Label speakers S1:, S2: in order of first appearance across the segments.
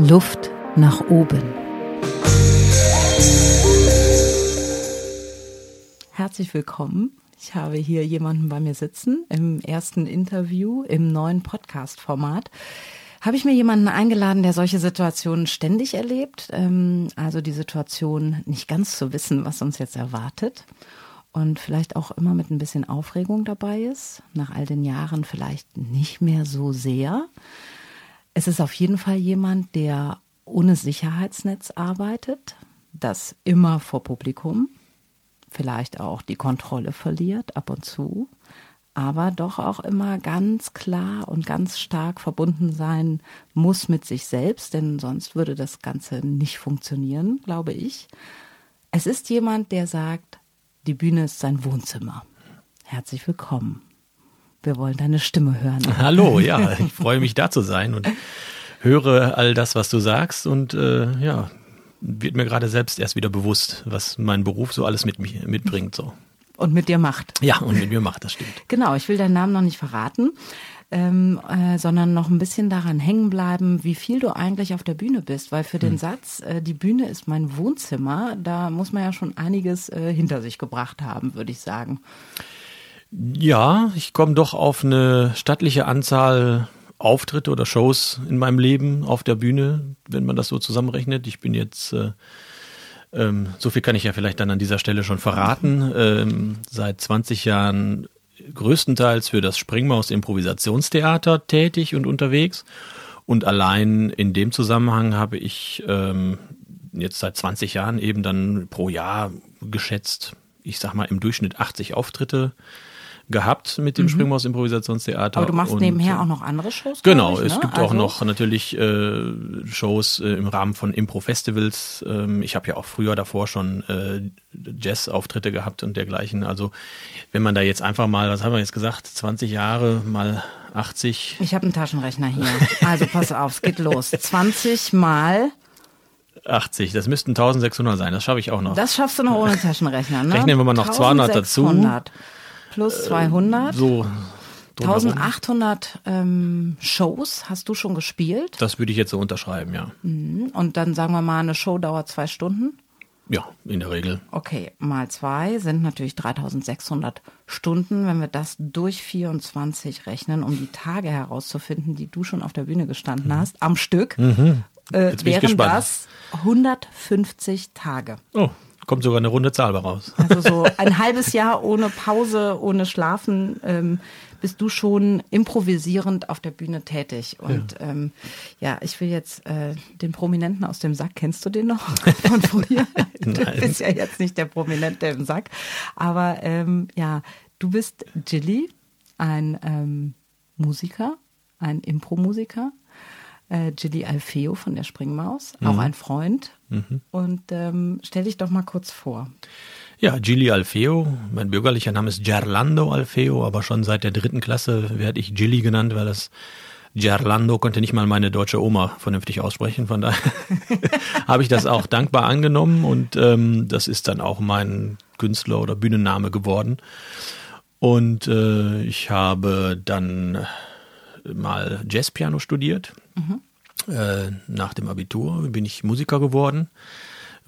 S1: Luft nach oben. Herzlich willkommen. Ich habe hier jemanden bei mir sitzen im ersten Interview im neuen Podcast-Format. Habe ich mir jemanden eingeladen, der solche Situationen ständig erlebt, ähm, also die Situation nicht ganz zu wissen, was uns jetzt erwartet und vielleicht auch immer mit ein bisschen Aufregung dabei ist, nach all den Jahren vielleicht nicht mehr so sehr. Es ist auf jeden Fall jemand, der ohne Sicherheitsnetz arbeitet, das immer vor Publikum, vielleicht auch die Kontrolle verliert ab und zu, aber doch auch immer ganz klar und ganz stark verbunden sein muss mit sich selbst, denn sonst würde das Ganze nicht funktionieren, glaube ich. Es ist jemand, der sagt, die Bühne ist sein Wohnzimmer. Herzlich willkommen. Wir wollen deine Stimme hören.
S2: Hallo, ja, ich freue mich da zu sein und höre all das, was du sagst und äh, ja, wird mir gerade selbst erst wieder bewusst, was mein Beruf so alles mit mir mitbringt. So.
S1: Und mit dir macht.
S2: Ja, und mit mir macht, das stimmt.
S1: Genau, ich will deinen Namen noch nicht verraten. Ähm, äh, sondern noch ein bisschen daran hängen bleiben, wie viel du eigentlich auf der Bühne bist. Weil für den hm. Satz, äh, die Bühne ist mein Wohnzimmer, da muss man ja schon einiges äh, hinter sich gebracht haben, würde ich sagen.
S2: Ja, ich komme doch auf eine stattliche Anzahl Auftritte oder Shows in meinem Leben auf der Bühne, wenn man das so zusammenrechnet. Ich bin jetzt, äh, ähm, so viel kann ich ja vielleicht dann an dieser Stelle schon verraten, ähm, seit 20 Jahren größtenteils für das Springmaus Improvisationstheater tätig und unterwegs. Und allein in dem Zusammenhang habe ich ähm, jetzt seit 20 Jahren eben dann pro Jahr geschätzt, ich sag mal im Durchschnitt 80 Auftritte gehabt mit dem mhm. Springmaus Improvisationstheater.
S1: Aber du machst und, nebenher äh, auch noch andere Shows?
S2: Genau,
S1: ich,
S2: ne? es gibt also? auch noch natürlich äh, Shows äh, im Rahmen von Impro-Festivals. Ähm, ich habe ja auch früher davor schon äh, Jazz-Auftritte gehabt und dergleichen. Also wenn man da jetzt einfach mal, was haben wir jetzt gesagt, 20 Jahre mal 80.
S1: Ich habe einen Taschenrechner hier. Also pass auf, es geht los. 20 mal
S2: 80, das müssten 1600 sein, das schaffe ich auch noch.
S1: Das schaffst du noch ohne Taschenrechner, ne?
S2: Rechnen wir mal noch 200 dazu
S1: plus 200.
S2: Äh, so.
S1: 1800 ähm, Shows hast du schon gespielt?
S2: Das würde ich jetzt so unterschreiben, ja.
S1: Mhm. Und dann sagen wir mal, eine Show dauert zwei Stunden?
S2: Ja, in der Regel.
S1: Okay, mal zwei sind natürlich 3600 Stunden. Wenn wir das durch 24 rechnen, um die Tage herauszufinden, die du schon auf der Bühne gestanden mhm. hast, am Stück, mhm. äh, wären das 150 Tage.
S2: Oh, Kommt sogar eine runde Zahl raus.
S1: Also so ein halbes Jahr ohne Pause, ohne Schlafen ähm, bist du schon improvisierend auf der Bühne tätig. Und ja, ähm, ja ich will jetzt äh, den Prominenten aus dem Sack, kennst du den noch von früher? du bist ja jetzt nicht der Prominente im Sack. Aber ähm, ja, du bist Jilly, ein ähm, Musiker, ein Impro-Musiker äh, Gilly Alfeo von der Springmaus, mhm. auch ein Freund. Mhm. Und ähm, stell dich doch mal kurz vor.
S2: Ja, Gilly Alfeo. Mein bürgerlicher Name ist Gerlando Alfeo, aber schon seit der dritten Klasse werde ich Gilly genannt, weil das Gerlando konnte nicht mal meine deutsche Oma vernünftig aussprechen. Von daher habe ich das auch dankbar angenommen und ähm, das ist dann auch mein Künstler- oder Bühnenname geworden. Und äh, ich habe dann mal Jazzpiano studiert. Mhm. Äh, nach dem Abitur bin ich Musiker geworden.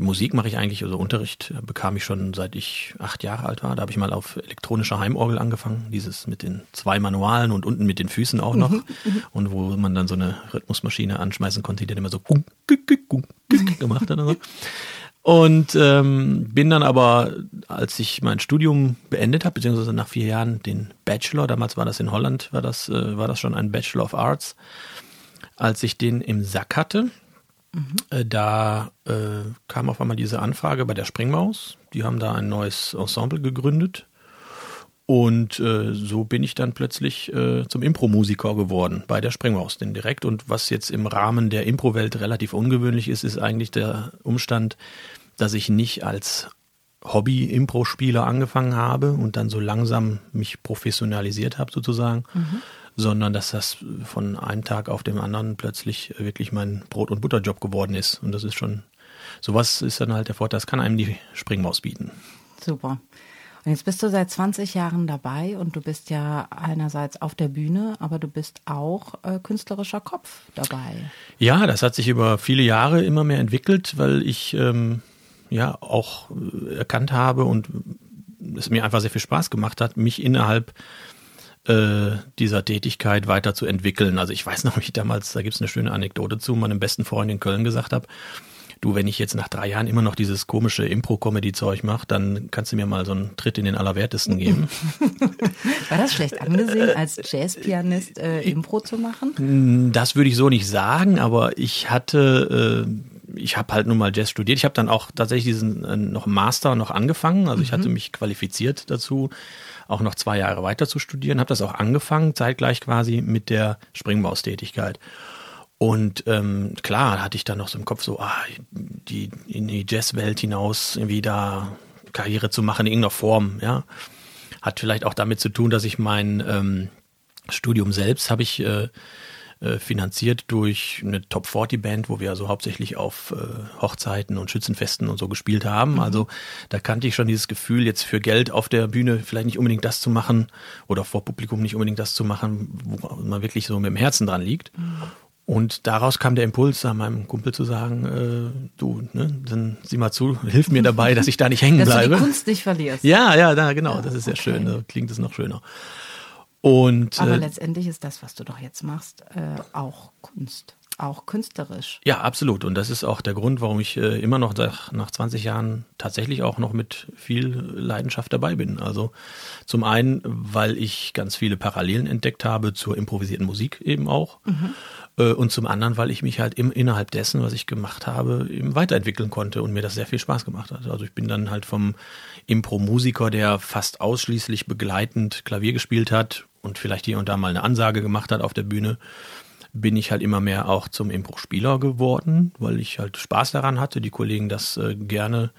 S2: Musik mache ich eigentlich, also Unterricht bekam ich schon seit ich acht Jahre alt war. Da habe ich mal auf elektronischer Heimorgel angefangen, dieses mit den zwei Manualen und unten mit den Füßen auch noch. Mhm. Und wo man dann so eine Rhythmusmaschine anschmeißen konnte, die dann immer so gemacht hat. Und so. Und ähm, bin dann aber, als ich mein Studium beendet habe, beziehungsweise nach vier Jahren den Bachelor, damals war das in Holland, war das, äh, war das schon ein Bachelor of Arts, als ich den im Sack hatte, mhm. äh, da äh, kam auf einmal diese Anfrage bei der Springmaus. Die haben da ein neues Ensemble gegründet. Und äh, so bin ich dann plötzlich äh, zum Impro-Musiker geworden bei der Springmaus, denn direkt. Und was jetzt im Rahmen der Impro-Welt relativ ungewöhnlich ist, ist eigentlich der Umstand, dass ich nicht als Hobby-Impro-Spieler angefangen habe und dann so langsam mich professionalisiert habe sozusagen, mhm. sondern dass das von einem Tag auf dem anderen plötzlich wirklich mein Brot- und Butterjob geworden ist. Und das ist schon, sowas ist dann halt der Vorteil, das kann einem die Springmaus bieten.
S1: Super. Und jetzt bist du seit 20 Jahren dabei und du bist ja einerseits auf der Bühne, aber du bist auch äh, künstlerischer Kopf dabei.
S2: Ja, das hat sich über viele Jahre immer mehr entwickelt, weil ich ähm, ja auch äh, erkannt habe und es mir einfach sehr viel Spaß gemacht hat, mich innerhalb äh, dieser Tätigkeit weiterzuentwickeln. Also ich weiß noch, wie ich damals, da gibt es eine schöne Anekdote zu, meinem besten Freund in Köln gesagt habe, du, wenn ich jetzt nach drei Jahren immer noch dieses komische Impro-Comedy-Zeug mache, dann kannst du mir mal so einen Tritt in den Allerwertesten geben.
S1: War das schlecht angesehen, als Jazzpianist äh, Impro zu machen?
S2: Das würde ich so nicht sagen, aber ich hatte, äh, ich habe halt nun mal Jazz studiert. Ich habe dann auch tatsächlich diesen äh, noch Master noch angefangen. Also ich mhm. hatte mich qualifiziert dazu, auch noch zwei Jahre weiter zu studieren. Habe das auch angefangen, zeitgleich quasi mit der Springmaustätigkeit. Und ähm, klar hatte ich dann noch so im Kopf so, ah, die in die Jazzwelt hinaus irgendwie da Karriere zu machen in irgendeiner Form, ja. Hat vielleicht auch damit zu tun, dass ich mein ähm, Studium selbst habe ich äh, äh, finanziert durch eine Top 40 Band, wo wir also hauptsächlich auf äh, Hochzeiten und Schützenfesten und so gespielt haben. Mhm. Also da kannte ich schon dieses Gefühl, jetzt für Geld auf der Bühne vielleicht nicht unbedingt das zu machen oder vor Publikum nicht unbedingt das zu machen, wo man wirklich so mit dem Herzen dran liegt. Mhm. Und daraus kam der Impuls, an meinem Kumpel zu sagen, äh, du, ne, dann sieh mal zu, hilf mir dabei, dass ich da nicht hängen bleibe.
S1: Dass du die Kunst nicht verlierst.
S2: Ja, ja, da, genau, ja, das ist sehr okay. schön, da klingt es noch schöner. Und,
S1: Aber äh, letztendlich ist das, was du doch jetzt machst, äh, auch Kunst auch künstlerisch.
S2: Ja, absolut. Und das ist auch der Grund, warum ich äh, immer noch nach, nach 20 Jahren tatsächlich auch noch mit viel Leidenschaft dabei bin. Also zum einen, weil ich ganz viele Parallelen entdeckt habe zur improvisierten Musik eben auch. Mhm. Äh, und zum anderen, weil ich mich halt im, innerhalb dessen, was ich gemacht habe, eben weiterentwickeln konnte und mir das sehr viel Spaß gemacht hat. Also ich bin dann halt vom Impro-Musiker, der fast ausschließlich begleitend Klavier gespielt hat und vielleicht hier und da mal eine Ansage gemacht hat auf der Bühne, bin ich halt immer mehr auch zum Impro-Spieler geworden, weil ich halt Spaß daran hatte, die Kollegen das äh, gerne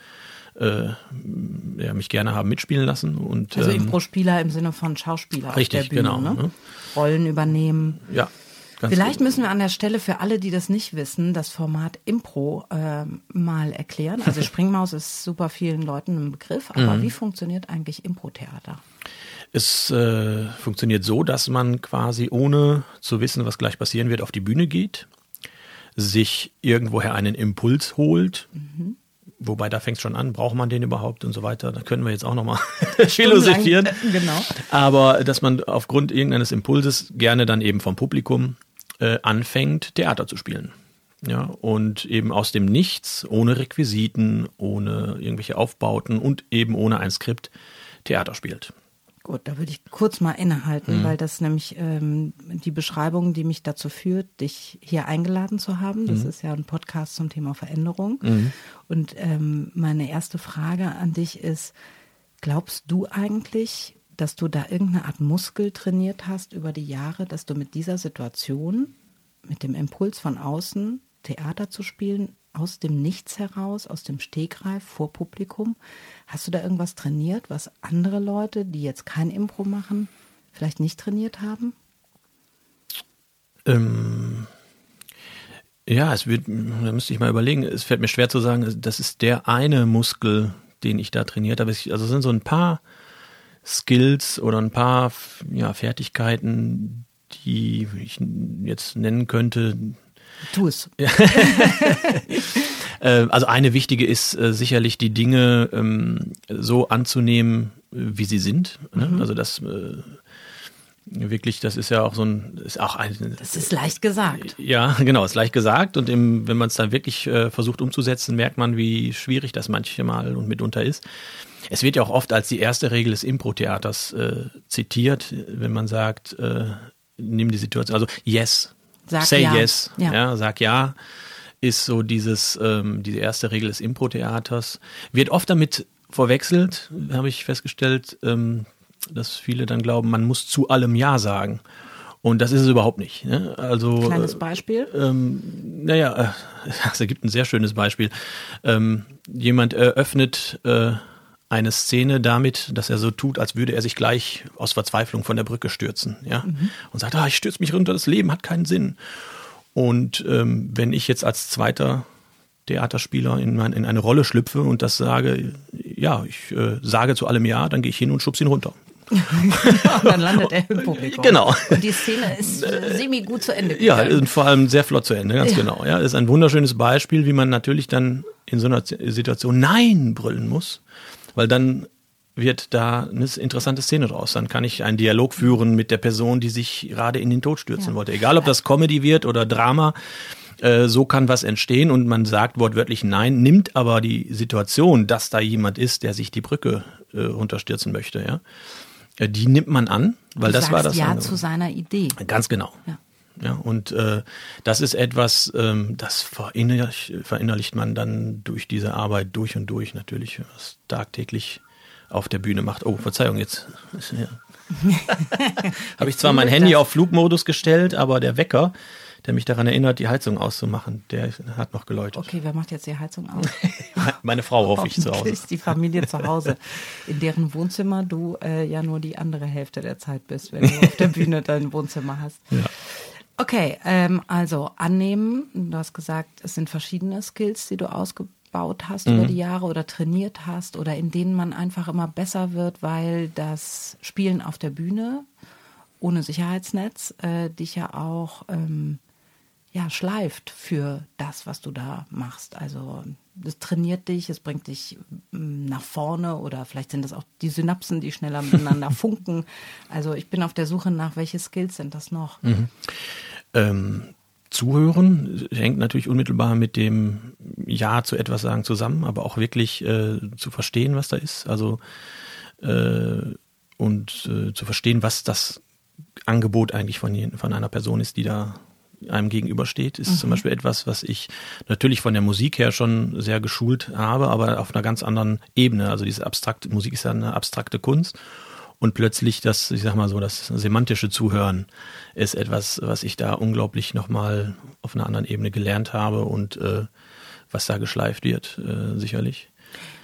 S2: äh, ja, mich gerne haben mitspielen lassen. Und,
S1: also ähm, Impro-Spieler im Sinne von Schauspieler
S2: richtig,
S1: auf der Bühne,
S2: genau.
S1: Ne? ne? Rollen übernehmen.
S2: Ja,
S1: Ganz Vielleicht gut. müssen wir an der Stelle für alle, die das nicht wissen, das Format Impro äh, mal erklären. Also Springmaus ist super vielen Leuten ein Begriff, aber mhm. wie funktioniert eigentlich Impro-Theater?
S2: Es äh, funktioniert so, dass man quasi ohne zu wissen, was gleich passieren wird, auf die Bühne geht, sich irgendwoher einen Impuls holt. Mhm. Wobei da fängt es schon an, braucht man den überhaupt und so weiter. Da können wir jetzt auch nochmal philosophieren.
S1: Genau.
S2: Aber dass man aufgrund irgendeines Impulses gerne dann eben vom Publikum äh, anfängt, Theater zu spielen. Ja, und eben aus dem Nichts, ohne Requisiten, ohne irgendwelche Aufbauten und eben ohne ein Skript Theater spielt.
S1: Gut, da würde ich kurz mal innehalten, mhm. weil das nämlich ähm, die Beschreibung, die mich dazu führt, dich hier eingeladen zu haben. Das mhm. ist ja ein Podcast zum Thema Veränderung. Mhm. Und ähm, meine erste Frage an dich ist, glaubst du eigentlich, dass du da irgendeine Art Muskel trainiert hast über die Jahre, dass du mit dieser Situation, mit dem Impuls von außen, Theater zu spielen, aus dem Nichts heraus, aus dem Stegreif vor Publikum, hast du da irgendwas trainiert, was andere Leute, die jetzt kein Impro machen, vielleicht nicht trainiert haben?
S2: Ähm, ja, es wird, da müsste ich mal überlegen, es fällt mir schwer zu sagen, das ist der eine Muskel, den ich da trainiert habe. Also es sind so ein paar Skills oder ein paar ja, Fertigkeiten, die ich jetzt nennen könnte.
S1: Tu es.
S2: Äh, also eine wichtige ist äh, sicherlich die Dinge ähm, so anzunehmen, wie sie sind. Ne? Mhm. Also das äh, wirklich, das ist ja auch so ein, ist auch ein.
S1: Das ist leicht gesagt.
S2: Ja, genau, ist leicht gesagt. Und im, wenn man es dann wirklich äh, versucht umzusetzen, merkt man, wie schwierig das manchmal und mitunter ist. Es wird ja auch oft als die erste Regel des Impro-Theaters äh, zitiert, wenn man sagt, äh, nimm die Situation, also yes,
S1: sag
S2: say
S1: ja.
S2: yes,
S1: ja.
S2: ja, sag ja, ist so dieses, ähm, diese erste Regel des Impro-Theaters. Wird oft damit verwechselt, habe ich festgestellt, ähm, dass viele dann glauben, man muss zu allem Ja sagen. Und das ist es überhaupt nicht. Ne? Also
S1: kleines Beispiel.
S2: Ähm, naja, äh, das ergibt ein sehr schönes Beispiel. Ähm, jemand eröffnet äh, eine Szene damit, dass er so tut, als würde er sich gleich aus Verzweiflung von der Brücke stürzen, ja, mhm. und sagt, ah, ich stürze mich runter, das Leben hat keinen Sinn. Und ähm, wenn ich jetzt als zweiter Theaterspieler in, mein, in eine Rolle schlüpfe und das sage, ja, ich äh, sage zu allem Ja, dann gehe ich hin und schubse ihn runter.
S1: und dann landet er im Publikum.
S2: Genau.
S1: Und die Szene ist äh, semi gut zu Ende
S2: gegangen. Ja, und vor allem sehr flott zu Ende, ganz ja. genau. Ja, das ist ein wunderschönes Beispiel, wie man natürlich dann in so einer Situation Nein brüllen muss, weil dann wird da eine interessante Szene draus. Dann kann ich einen Dialog führen mit der Person, die sich gerade in den Tod stürzen ja. wollte. Egal, ob das Comedy wird oder Drama, äh, so kann was entstehen und man sagt wortwörtlich Nein, nimmt aber die Situation, dass da jemand ist, der sich die Brücke äh, runterstürzen möchte, ja die nimmt man an, weil
S1: du
S2: das war das.
S1: Ja, andere. zu seiner Idee.
S2: Ganz genau. Ja. Ja, und äh, das ist etwas, ähm, das verinnerlicht, verinnerlicht man dann durch diese Arbeit durch und durch natürlich, was tagtäglich auf der Bühne macht. Oh, Verzeihung, jetzt ja. habe ich zwar mein Handy auf Flugmodus gestellt, aber der Wecker der mich daran erinnert, die Heizung auszumachen. Der hat noch geläutet.
S1: Okay, wer macht jetzt die Heizung aus?
S2: Meine Frau hoffe ich zu Hause.
S1: Ist die Familie zu Hause, in deren Wohnzimmer du äh, ja nur die andere Hälfte der Zeit bist, wenn du auf der Bühne dein Wohnzimmer hast. Ja. Okay, ähm, also annehmen. Du hast gesagt, es sind verschiedene Skills, die du ausgebaut hast mhm. über die Jahre oder trainiert hast oder in denen man einfach immer besser wird, weil das Spielen auf der Bühne ohne Sicherheitsnetz äh, dich ja auch ähm, ja, schleift für das, was du da machst. Also es trainiert dich, es bringt dich mm, nach vorne oder vielleicht sind das auch die Synapsen, die schneller miteinander funken. Also ich bin auf der Suche nach, welche Skills sind das noch? Mhm.
S2: Ähm, Zuhören hängt natürlich unmittelbar mit dem Ja zu etwas sagen zusammen, aber auch wirklich äh, zu verstehen, was da ist. Also äh, und äh, zu verstehen, was das Angebot eigentlich von, von einer Person ist, die da einem gegenübersteht, ist mhm. zum Beispiel etwas, was ich natürlich von der Musik her schon sehr geschult habe, aber auf einer ganz anderen Ebene. Also diese abstrakte Musik ist ja eine abstrakte Kunst. Und plötzlich das, ich sag mal so, das semantische Zuhören ist etwas, was ich da unglaublich nochmal auf einer anderen Ebene gelernt habe und äh, was da geschleift wird, äh, sicherlich.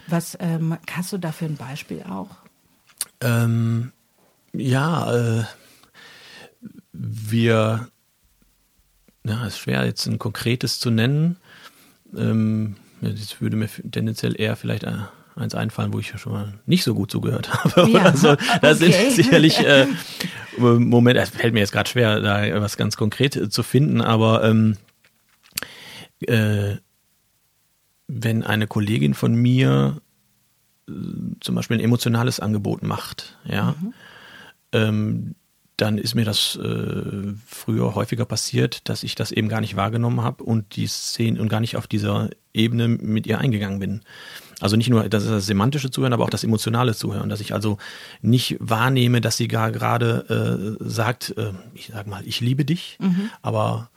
S1: Was ähm, hast du da für ein Beispiel auch?
S2: Ähm, ja, äh, wir ja, ist schwer jetzt ein konkretes zu nennen. Ähm, das würde mir tendenziell eher vielleicht äh, eins einfallen, wo ich ja schon mal nicht so gut zugehört habe. Ja, also, das okay. sind sicherlich äh, Momente, es fällt mir jetzt gerade schwer, da was ganz konkret zu finden, aber ähm, äh, wenn eine Kollegin von mir äh, zum Beispiel ein emotionales Angebot macht, ja, mhm. ähm, dann ist mir das äh, früher häufiger passiert, dass ich das eben gar nicht wahrgenommen habe und die Szene und gar nicht auf dieser Ebene mit ihr eingegangen bin. Also nicht nur das, ist das semantische Zuhören, aber auch das emotionale Zuhören, dass ich also nicht wahrnehme, dass sie gar gerade äh, sagt, äh, ich sag mal, ich liebe dich, mhm. aber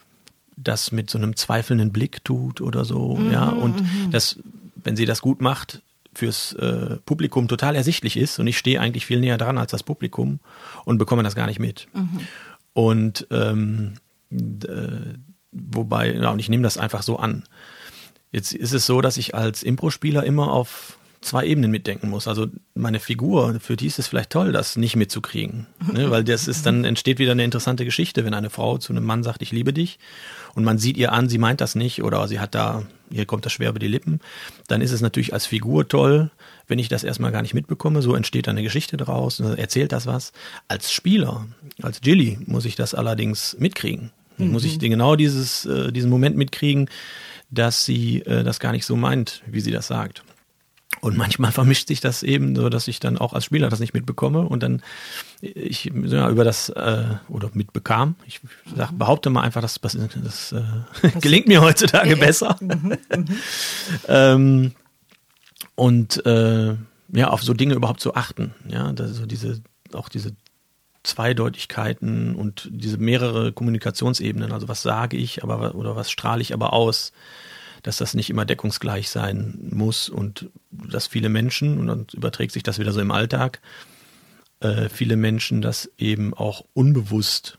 S2: das mit so einem zweifelnden Blick tut oder so, mhm, ja, und mhm. das, wenn sie das gut macht, fürs äh, Publikum total ersichtlich ist und ich stehe eigentlich viel näher dran als das Publikum und bekomme das gar nicht mit. Mhm. Und ähm, äh, wobei, ja, und ich nehme das einfach so an. Jetzt ist es so, dass ich als Impro-Spieler immer auf zwei Ebenen mitdenken muss. Also meine Figur, für die ist es vielleicht toll, das nicht mitzukriegen. Ne? Weil das ist dann entsteht wieder eine interessante Geschichte, wenn eine Frau zu einem Mann sagt, ich liebe dich und man sieht ihr an, sie meint das nicht oder sie hat da, hier kommt das schwer über die Lippen, dann ist es natürlich als Figur toll, wenn ich das erstmal gar nicht mitbekomme. So entsteht eine Geschichte draus, erzählt das was. Als Spieler, als Jilly muss ich das allerdings mitkriegen. Mhm. Muss ich genau dieses, äh, diesen Moment mitkriegen, dass sie äh, das gar nicht so meint, wie sie das sagt. Und manchmal vermischt sich das eben so, dass ich dann auch als Spieler das nicht mitbekomme und dann ich ja, über das äh, oder mitbekam. Ich sag, behaupte mal einfach, dass das, das äh, gelingt mir heutzutage besser. Mhm, mhm. ähm, und äh, ja, auf so Dinge überhaupt zu achten. Ja, so diese auch diese Zweideutigkeiten und diese mehrere Kommunikationsebenen. Also was sage ich, aber oder was strahle ich aber aus? Dass das nicht immer deckungsgleich sein muss und dass viele Menschen, und dann überträgt sich das wieder so im Alltag, äh, viele Menschen das eben auch unbewusst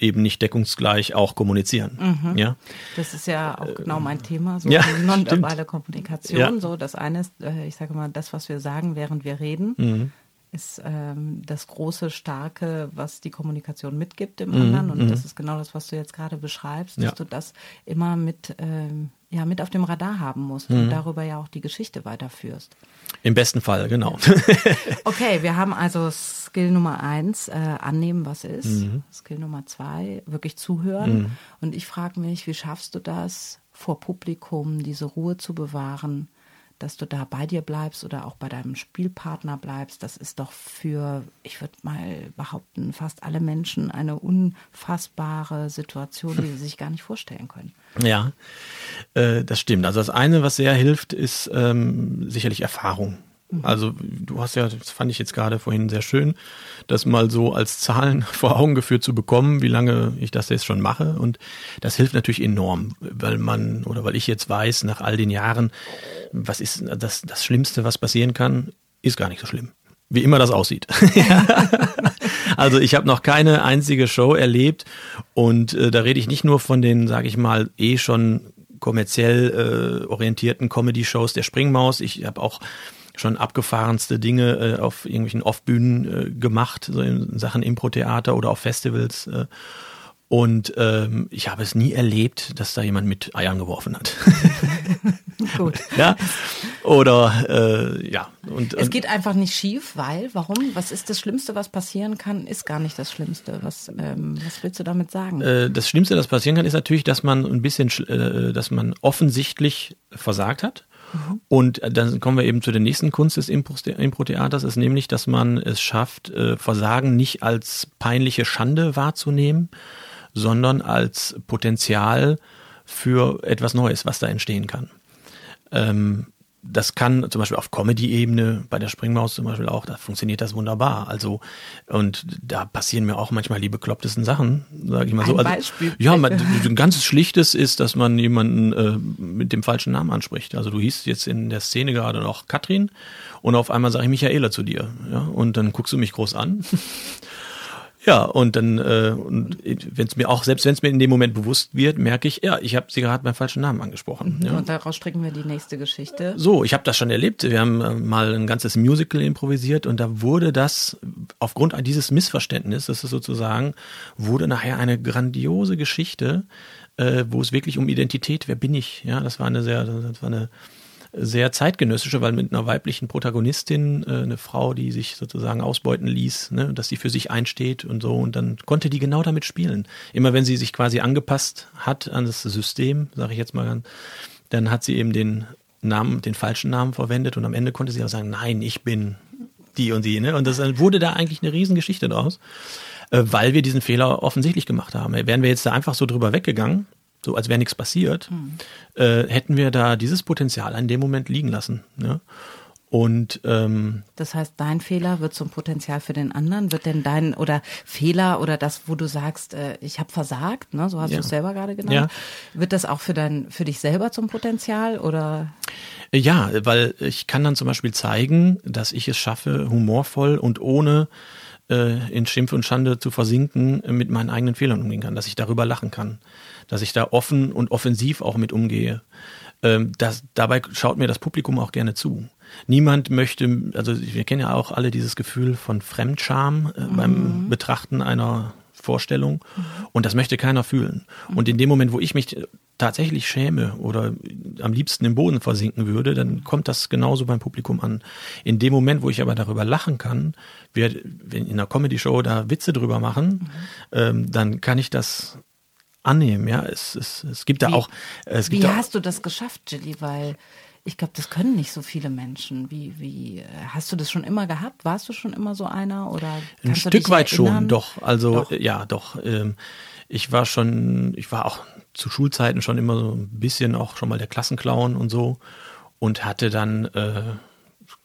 S2: eben nicht deckungsgleich auch kommunizieren. Mhm. Ja?
S1: Das ist ja auch genau mein Thema, so ja, nonverbale Kommunikation. Ja. So, das eine ist, äh, ich sage mal, das, was wir sagen, während wir reden. Mhm. Ist ähm, das große, starke, was die Kommunikation mitgibt im anderen. Mhm, und das ist genau das, was du jetzt gerade beschreibst, dass ja. du das immer mit, ähm, ja, mit auf dem Radar haben musst mhm. und darüber ja auch die Geschichte weiterführst.
S2: Im besten Fall, genau.
S1: okay, wir haben also Skill Nummer eins, äh, annehmen, was ist. Mhm. Skill Nummer zwei, wirklich zuhören. Mhm. Und ich frage mich, wie schaffst du das, vor Publikum diese Ruhe zu bewahren? Dass du da bei dir bleibst oder auch bei deinem Spielpartner bleibst, das ist doch für, ich würde mal behaupten, fast alle Menschen eine unfassbare Situation, die sie sich gar nicht vorstellen können.
S2: Ja, äh, das stimmt. Also das eine, was sehr hilft, ist ähm, sicherlich Erfahrung. Mhm. Also du hast ja, das fand ich jetzt gerade vorhin sehr schön, das mal so als Zahlen vor Augen geführt zu bekommen, wie lange ich das jetzt schon mache. Und das hilft natürlich enorm, weil man oder weil ich jetzt weiß, nach all den Jahren, was ist das, das Schlimmste, was passieren kann, ist gar nicht so schlimm. Wie immer das aussieht. also ich habe noch keine einzige Show erlebt und äh, da rede ich nicht nur von den, sage ich mal, eh schon kommerziell äh, orientierten Comedy-Shows der Springmaus. Ich habe auch schon abgefahrenste Dinge äh, auf irgendwelchen Off-Bühnen äh, gemacht, so in Sachen Impro-Theater oder auf Festivals. Äh. Und ähm, ich habe es nie erlebt, dass da jemand mit Eiern geworfen hat. Gut. Ja. Oder äh, ja.
S1: Und, es geht einfach nicht schief, weil, warum? Was ist das Schlimmste, was passieren kann, ist gar nicht das Schlimmste. Was, ähm, was willst du damit sagen?
S2: Äh, das Schlimmste, das passieren kann, ist natürlich, dass man ein bisschen, äh, dass man offensichtlich versagt hat und dann kommen wir eben zu der nächsten Kunst des Impro-Theaters, ist nämlich, dass man es schafft, äh, Versagen nicht als peinliche Schande wahrzunehmen, sondern als Potenzial für etwas Neues, was da entstehen kann. Ähm, das kann zum Beispiel auf Comedy-Ebene, bei der Springmaus zum Beispiel auch, da funktioniert das wunderbar. Also, und da passieren mir auch manchmal die beklopptesten Sachen, sage ich mal so.
S1: Ein also, Beispiel.
S2: Ja, man, ein ganz Schlichtes ist, dass man jemanden äh, mit dem falschen Namen anspricht. Also du hieß jetzt in der Szene gerade noch Katrin und auf einmal sage ich Michaela zu dir. Ja, und dann guckst du mich groß an ja, und dann, äh, und wenn es mir auch, selbst wenn es mir in dem Moment bewusst wird, merke ich, ja, ich habe sie gerade beim falschen Namen angesprochen.
S1: Mhm,
S2: ja.
S1: Und daraus stricken wir die nächste Geschichte.
S2: So, ich habe das schon erlebt. Wir haben äh, mal ein ganzes Musical improvisiert und da wurde das, aufgrund dieses Missverständnisses sozusagen, wurde nachher eine grandiose Geschichte, äh, wo es wirklich um Identität, wer bin ich? Ja, das war eine sehr, das war eine sehr zeitgenössische, weil mit einer weiblichen Protagonistin, äh, eine Frau, die sich sozusagen ausbeuten ließ, ne, dass sie für sich einsteht und so. Und dann konnte die genau damit spielen. Immer wenn sie sich quasi angepasst hat an das System, sage ich jetzt mal, dann hat sie eben den Namen, den falschen Namen verwendet und am Ende konnte sie auch sagen, nein, ich bin die und die. Ne? Und das wurde da eigentlich eine Riesengeschichte draus, äh, weil wir diesen Fehler offensichtlich gemacht haben. Wären wir jetzt da einfach so drüber weggegangen, so als wäre nichts passiert, mhm. äh, hätten wir da dieses Potenzial in dem Moment liegen lassen. Ne? Und ähm,
S1: das heißt, dein Fehler wird zum Potenzial für den anderen. Wird denn dein oder Fehler oder das, wo du sagst, äh, ich habe versagt, ne, so hast ja. du es selber gerade genannt, ja. wird das auch für dein für dich selber zum Potenzial oder?
S2: Ja, weil ich kann dann zum Beispiel zeigen, dass ich es schaffe, humorvoll und ohne äh, in Schimpf und Schande zu versinken, äh, mit meinen eigenen Fehlern umgehen kann, dass ich darüber lachen kann dass ich da offen und offensiv auch mit umgehe. Ähm, das, dabei schaut mir das Publikum auch gerne zu. Niemand möchte, also wir kennen ja auch alle dieses Gefühl von Fremdscham äh, mhm. beim Betrachten einer Vorstellung mhm. und das möchte keiner fühlen. Und in dem Moment, wo ich mich tatsächlich schäme oder am liebsten im Boden versinken würde, dann kommt das genauso beim Publikum an. In dem Moment, wo ich aber darüber lachen kann, wir in einer Comedy-Show da Witze drüber machen, mhm. ähm, dann kann ich das annehmen. Ja, es, es, es gibt da auch. Es
S1: wie hast du das geschafft, Jilly? Weil ich glaube, das können nicht so viele Menschen. Wie, wie hast du das schon immer gehabt? Warst du schon immer so einer oder
S2: ein Stück weit schon? Doch, also doch. ja, doch. Ähm, ich war schon, ich war auch zu Schulzeiten schon immer so ein bisschen auch schon mal der Klassenclown und so und hatte dann äh,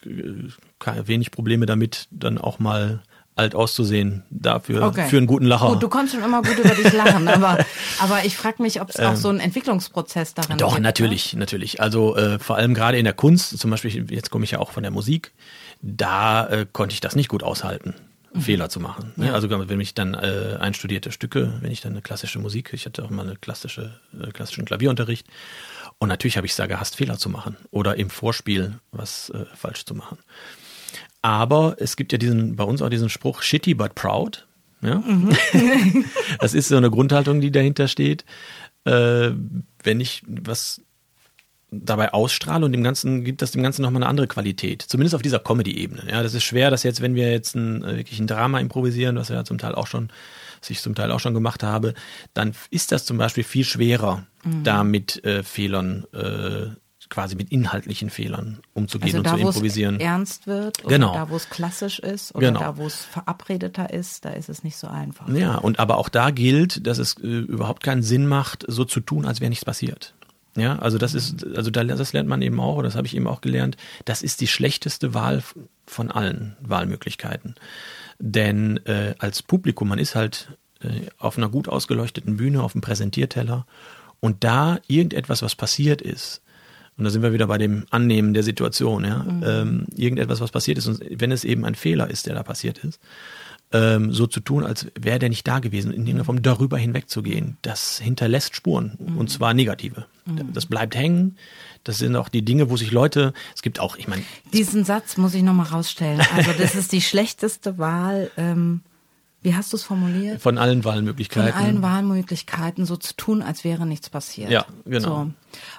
S2: wenig Probleme damit, dann auch mal alt auszusehen dafür okay. für einen guten Lacher.
S1: Gut, du konntest schon immer gut über dich lachen, aber, aber ich frage mich, ob es ähm, auch so einen Entwicklungsprozess daran
S2: Doch, gibt, natürlich, ne? natürlich. Also äh, vor allem gerade in der Kunst, zum Beispiel, jetzt komme ich ja auch von der Musik, da äh, konnte ich das nicht gut aushalten. Mhm. Fehler zu machen. Ne? Ja. Also wenn ich dann äh, einstudierte Stücke, wenn ich dann eine klassische Musik, ich hatte auch mal eine klassische, äh, klassischen Klavierunterricht und natürlich habe ich es da gehasst, Fehler zu machen oder im Vorspiel was äh, falsch zu machen. Aber es gibt ja diesen, bei uns auch diesen Spruch, shitty but proud. Ja? Mhm. das ist so eine Grundhaltung, die dahinter steht. Äh, wenn ich was dabei ausstrahle und dem Ganzen gibt das dem Ganzen nochmal eine andere Qualität. Zumindest auf dieser Comedy-Ebene. Ja, das ist schwer, dass jetzt, wenn wir jetzt ein, äh, wirklich ein Drama improvisieren, was wir ja zum Teil auch schon, was ich zum Teil auch schon gemacht habe, dann ist das zum Beispiel viel schwerer, mhm. da mit äh, Fehlern äh, quasi mit inhaltlichen Fehlern umzugehen also da, und zu improvisieren.
S1: Wo es ernst wird oder
S2: genau.
S1: da, wo es klassisch ist oder genau. da, wo es verabredeter ist, da ist es nicht so einfach.
S2: Ja, und aber auch da gilt, dass es äh, überhaupt keinen Sinn macht, so zu tun, als wäre nichts passiert. Ja, also das ist, also das lernt man eben auch, das habe ich eben auch gelernt, das ist die schlechteste Wahl von allen Wahlmöglichkeiten. Denn äh, als Publikum, man ist halt äh, auf einer gut ausgeleuchteten Bühne, auf dem Präsentierteller und da irgendetwas, was passiert ist, und da sind wir wieder bei dem Annehmen der Situation, ja, mhm. ähm, irgendetwas, was passiert ist, und wenn es eben ein Fehler ist, der da passiert ist, ähm, so zu tun, als wäre der nicht da gewesen, in irgendeiner Form darüber hinwegzugehen, das hinterlässt Spuren mhm. und zwar negative. Mhm. Das bleibt hängen. Das sind auch die Dinge, wo sich Leute, es gibt auch, ich meine.
S1: Diesen Satz muss ich nochmal rausstellen. Also das ist die schlechteste Wahl. Ähm wie hast du es formuliert?
S2: Von allen Wahlmöglichkeiten.
S1: Von allen Wahlmöglichkeiten, so zu tun, als wäre nichts passiert.
S2: Ja, genau.
S1: So.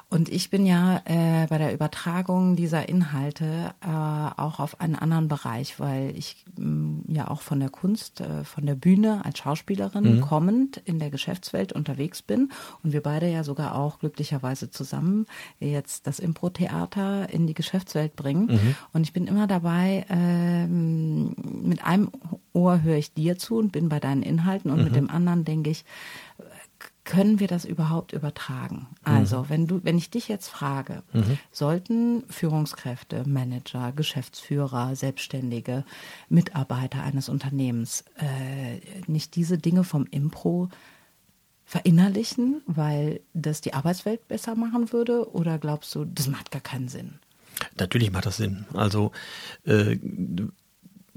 S1: Und ich bin ja äh, bei der Übertragung dieser Inhalte äh, auch auf einen anderen Bereich, weil ich mh, mm, ja auch von der Kunst, äh, von der Bühne als Schauspielerin mhm. kommend in der Geschäftswelt unterwegs bin und wir beide ja sogar auch glücklicherweise zusammen jetzt das Impro-Theater in die Geschäftswelt bringen. Mhm. Und ich bin immer dabei, äh, mit einem Ohr höre ich dir zu und bin bei deinen Inhalten und mhm. mit dem anderen denke ich, können wir das überhaupt übertragen? Also, mhm. wenn du, wenn ich dich jetzt frage, mhm. sollten Führungskräfte, Manager, Geschäftsführer, Selbstständige, Mitarbeiter eines Unternehmens äh, nicht diese Dinge vom Impro verinnerlichen, weil das die Arbeitswelt besser machen würde? Oder glaubst du, das macht gar keinen Sinn?
S2: Natürlich macht das Sinn. Also äh,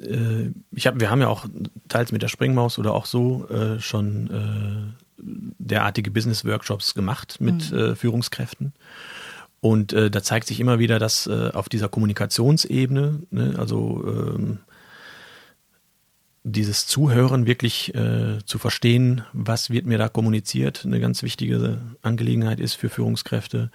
S2: äh, ich hab, wir haben ja auch teils mit der Springmaus oder auch so äh, schon äh, derartige Business-Workshops gemacht mit mhm. äh, Führungskräften. Und äh, da zeigt sich immer wieder, dass äh, auf dieser Kommunikationsebene, ne, also ähm, dieses Zuhören wirklich äh, zu verstehen, was wird mir da kommuniziert, eine ganz wichtige Angelegenheit ist für Führungskräfte.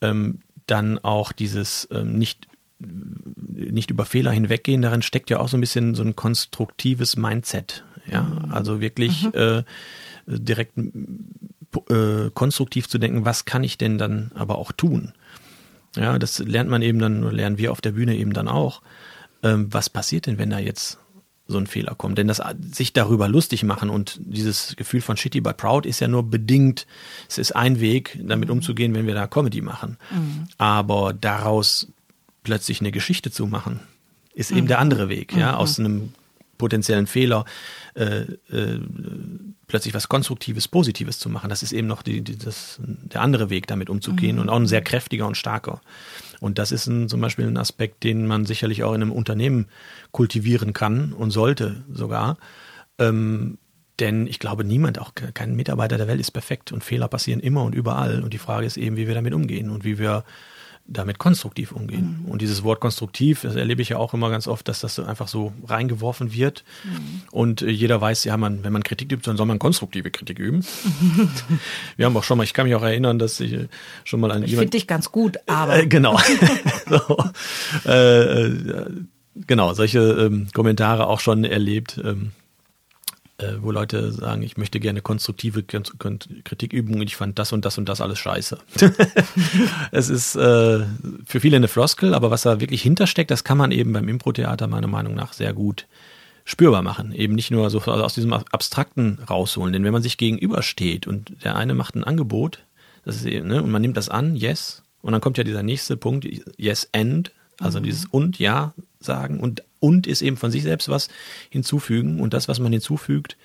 S2: Ähm, dann auch dieses ähm, nicht nicht über Fehler hinweggehen, darin steckt ja auch so ein bisschen so ein konstruktives Mindset. Ja, mhm. also wirklich mhm. äh, direkt äh, konstruktiv zu denken, was kann ich denn dann aber auch tun? Ja, das lernt man eben dann, oder lernen wir auf der Bühne eben dann auch. Ähm, was passiert denn, wenn da jetzt so ein Fehler kommt? Denn das sich darüber lustig machen und dieses Gefühl von shitty but proud ist ja nur bedingt, es ist ein Weg, damit mhm. umzugehen, wenn wir da Comedy machen. Mhm. Aber daraus plötzlich eine Geschichte zu machen, ist mhm. eben der andere Weg, ja, mhm. aus einem potenziellen Fehler äh, äh, plötzlich was Konstruktives, Positives zu machen. Das ist eben noch die, die, das, der andere Weg, damit umzugehen mhm. und auch ein sehr kräftiger und starker. Und das ist ein, zum Beispiel ein Aspekt, den man sicherlich auch in einem Unternehmen kultivieren kann und sollte sogar. Ähm, denn ich glaube, niemand, auch kein Mitarbeiter der Welt ist perfekt und Fehler passieren immer und überall. Und die Frage ist eben, wie wir damit umgehen und wie wir damit konstruktiv umgehen. Mhm. Und dieses Wort konstruktiv, das erlebe ich ja auch immer ganz oft, dass das einfach so reingeworfen wird. Mhm. Und äh, jeder weiß, ja, man, wenn man Kritik übt, dann soll man konstruktive Kritik üben. Wir haben auch schon mal, ich kann mich auch erinnern, dass ich äh, schon mal
S1: ein. Ich finde dich ganz gut, aber.
S2: Äh, genau. so, äh, äh, genau, solche ähm, Kommentare auch schon erlebt. Ähm, äh, wo Leute sagen, ich möchte gerne konstruktive Kritik üben und ich fand das und das und das alles scheiße. es ist äh, für viele eine Floskel, aber was da wirklich hintersteckt, das kann man eben beim Impro-Theater meiner Meinung nach sehr gut spürbar machen. Eben nicht nur so aus diesem Abstrakten rausholen. Denn wenn man sich gegenübersteht und der eine macht ein Angebot, das ist eben, ne, und man nimmt das an, yes, und dann kommt ja dieser nächste Punkt, yes and, also mhm. dieses und ja sagen und und ist eben von sich selbst was hinzufügen und das, was man hinzufügt,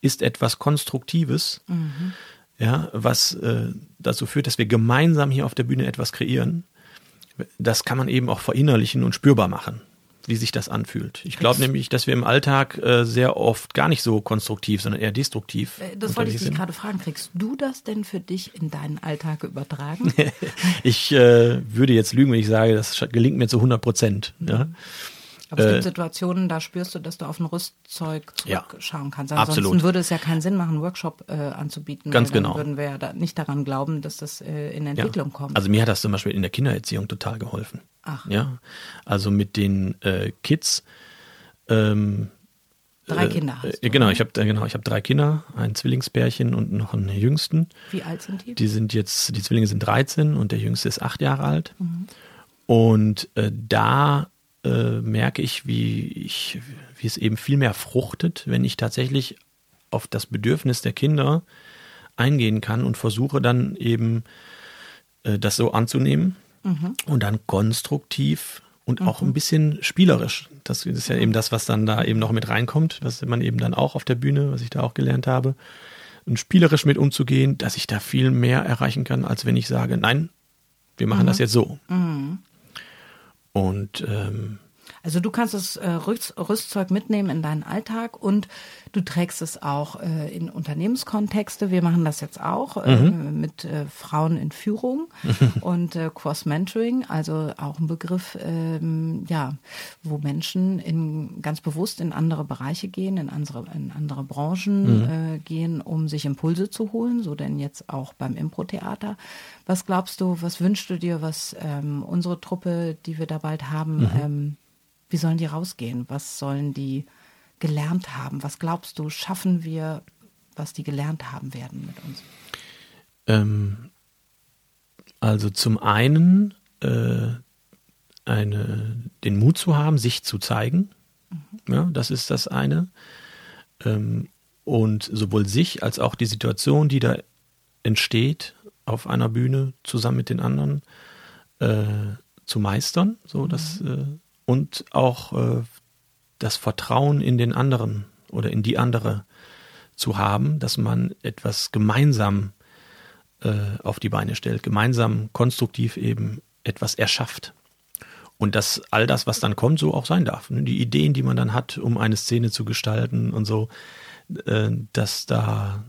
S2: ist etwas Konstruktives, mhm. ja, was äh, dazu führt, dass wir gemeinsam hier auf der Bühne etwas kreieren. Das kann man eben auch verinnerlichen und spürbar machen wie sich das anfühlt. Ich glaube nämlich, dass wir im Alltag äh, sehr oft gar nicht so konstruktiv, sondern eher destruktiv.
S1: Äh, das wollte ich dich gerade fragen. Kriegst du das denn für dich in deinen Alltag übertragen?
S2: ich äh, würde jetzt lügen, wenn ich sage, das gelingt mir zu 100 Prozent. Mhm. Ja?
S1: Aber es
S2: Äh,
S1: gibt Situationen, da spürst du, dass du auf ein Rüstzeug
S2: Ja,
S1: zurückschauen kannst. Ansonsten
S2: absolut.
S1: würde es ja keinen Sinn machen, einen Workshop äh, anzubieten.
S2: Ganz genau.
S1: würden wir ja da nicht daran glauben, dass das äh, in
S2: Ja.
S1: Entwicklung kommt.
S2: Also mir hat das zum Beispiel in der Kindererziehung total geholfen.
S1: Ach.
S2: Ja, also mit den äh, Kids. Ähm,
S1: Drei
S2: äh,
S1: Kinder hast
S2: äh,
S1: du.
S2: Genau, ich habe genau, ich habe drei Kinder, ein Zwillingspärchen und noch einen Jüngsten.
S1: Wie alt sind die?
S2: Die sind jetzt, die Zwillinge sind 13 und der Jüngste ist acht Jahre alt.
S1: Mhm.
S2: Und äh, da äh, merke ich, wie ich, wie es eben viel mehr fruchtet, wenn ich tatsächlich auf das Bedürfnis der Kinder eingehen kann und versuche dann eben äh, das so anzunehmen
S1: Mhm.
S2: und dann konstruktiv und auch ein bisschen spielerisch. Das ist ja eben das, was dann da eben noch mit reinkommt, was man eben dann auch auf der Bühne, was ich da auch gelernt habe, und spielerisch mit umzugehen, dass ich da viel mehr erreichen kann, als wenn ich sage, nein, wir machen das jetzt so. Und ähm,
S1: Also du kannst das äh, Rüst, Rüstzeug mitnehmen in deinen Alltag und du trägst es auch äh, in Unternehmenskontexte. Wir machen das jetzt auch äh, mit äh, Frauen in Führung und Cross-Mentoring, also auch ein Begriff, ähm, ja, wo Menschen in, ganz bewusst in andere Bereiche gehen, in andere, in andere Branchen äh, gehen, um sich Impulse zu holen, so denn jetzt auch beim Impro-Theater. Was glaubst du, was wünschst du dir, was ähm, unsere Truppe, die wir da bald haben, ähm, wie sollen die rausgehen? Was sollen die gelernt haben? Was glaubst du, schaffen wir, was die gelernt haben werden mit uns?
S2: Ähm, also zum einen äh, eine, den Mut zu haben, sich zu zeigen. Ja, das ist das eine. Ähm, und sowohl sich als auch die Situation, die da entsteht auf einer Bühne zusammen mit den anderen äh, zu meistern. So, das, äh, und auch äh, das Vertrauen in den anderen oder in die andere zu haben, dass man etwas gemeinsam äh, auf die Beine stellt, gemeinsam konstruktiv eben etwas erschafft. Und dass all das, was dann kommt, so auch sein darf. Ne? Die Ideen, die man dann hat, um eine Szene zu gestalten und so, äh, dass da,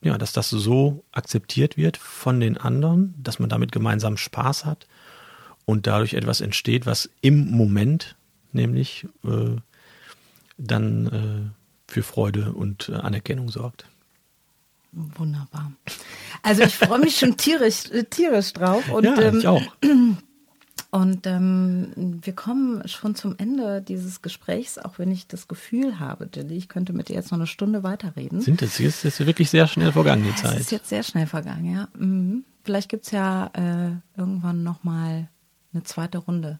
S2: ja, dass das so akzeptiert wird von den anderen, dass man damit gemeinsam Spaß hat und dadurch etwas entsteht, was im Moment nämlich äh, dann äh, für Freude und äh, Anerkennung sorgt.
S1: Wunderbar. Also ich freue mich schon tierisch, äh, tierisch drauf. Und,
S2: ja,
S1: ähm,
S2: ich auch.
S1: Und ähm, wir kommen schon zum Ende dieses Gesprächs, auch wenn ich das Gefühl habe, Dilly, ich könnte mit dir jetzt noch eine Stunde weiterreden.
S2: Sind es jetzt ist wirklich sehr schnell vergangen, die
S1: Es
S2: Zeit.
S1: ist jetzt sehr schnell vergangen, ja. Mhm. Vielleicht gibt's ja äh, irgendwann nochmal eine zweite Runde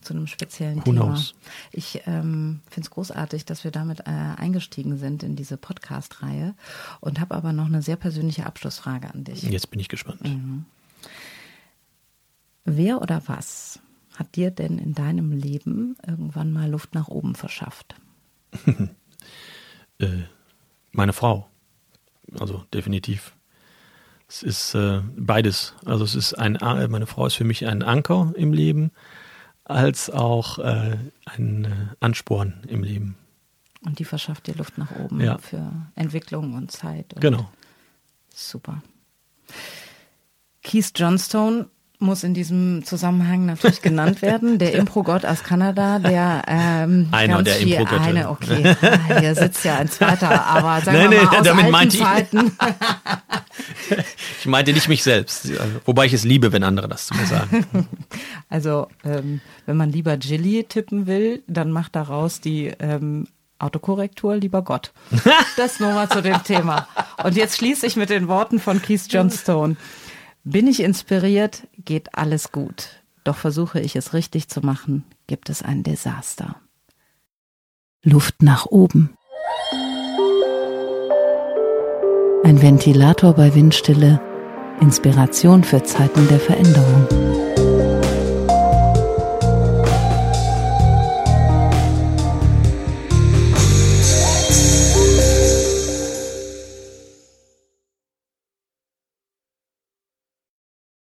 S1: zu einem speziellen
S2: Who
S1: Thema.
S2: knows?
S1: Ich ähm, finde es großartig, dass wir damit äh, eingestiegen sind in diese Podcast-Reihe und habe aber noch eine sehr persönliche Abschlussfrage an dich.
S2: Jetzt bin ich gespannt.
S1: Wer oder was hat dir denn in deinem Leben irgendwann mal Luft nach oben verschafft?
S2: Äh, meine Frau. Also definitiv. Es ist äh, beides. Also es ist ein, A- meine Frau ist für mich ein Anker im Leben, als auch äh, ein äh, Ansporn im Leben.
S1: Und die verschafft dir Luft nach oben
S2: Ja.
S1: für Entwicklung und Zeit. Und
S2: Genau.
S1: Super. Keith Johnstone muss in diesem Zusammenhang natürlich genannt werden. Der Impro-Gott aus Kanada, der ähm,
S2: Einer der
S1: viel,
S2: Impro-Götter.
S1: eine, okay, ah, hier sitzt ja ein zweiter, aber sagen
S2: Nee,
S1: wir mal
S2: nee,
S1: aus
S2: damit
S1: alten Zeiten.
S2: Ich meinte nicht mich selbst, wobei ich es liebe, wenn andere das zu mir sagen.
S1: Also ähm, wenn man lieber Jilly tippen will, dann macht daraus die ähm, Autokorrektur lieber Gott. Das nur mal zu dem Thema. Und jetzt schließe ich mit den Worten von Keith Johnstone. Bin ich inspiriert, geht alles gut. Doch versuche ich es richtig zu machen, gibt es ein Desaster. Luft nach oben. Ein Ventilator bei Windstille. Inspiration für Zeiten der Veränderung.